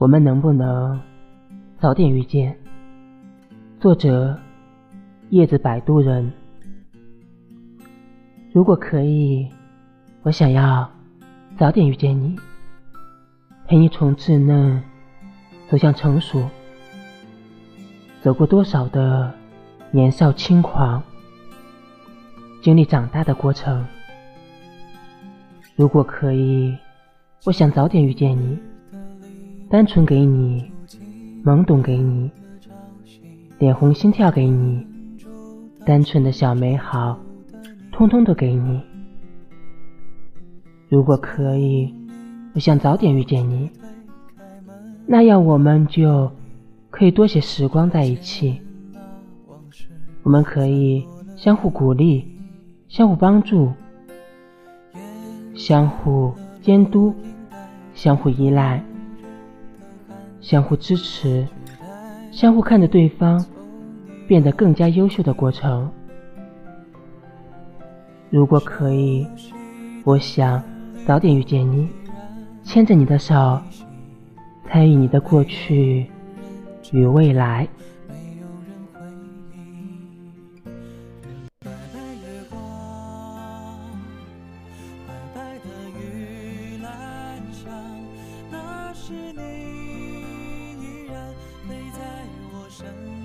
我们能不能早点遇见？作者：叶子摆渡人。如果可以，我想要早点遇见你，陪你从稚嫩走向成熟，走过多少的年少轻狂，经历长大的过程。如果可以，我想早点遇见你。单纯给你，懵懂给你，脸红心跳给你，单纯的小美好，通通都给你。如果可以，我想早点遇见你，那样我们就可以多些时光在一起。我们可以相互鼓励，相互帮助，相互监督，相互依赖。相互支持，相互看着对方变得更加优秀的过程。如果可以，我想早点遇见你，牵着你的手，参与你的过去与未来。身。